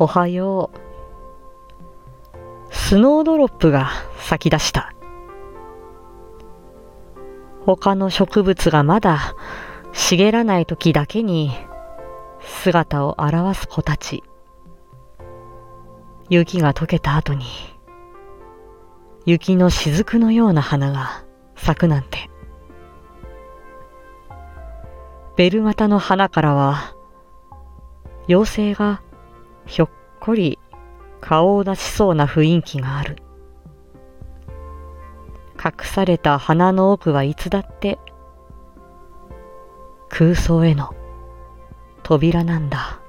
おはよう。スノードロップが咲き出した。他の植物がまだ茂らない時だけに姿を現す子たち。雪が溶けた後に雪の雫のような花が咲くなんて。ベル型の花からは妖精がひょっこり顔を出しそうな雰囲気がある。隠された鼻の奥はいつだって空想への扉なんだ。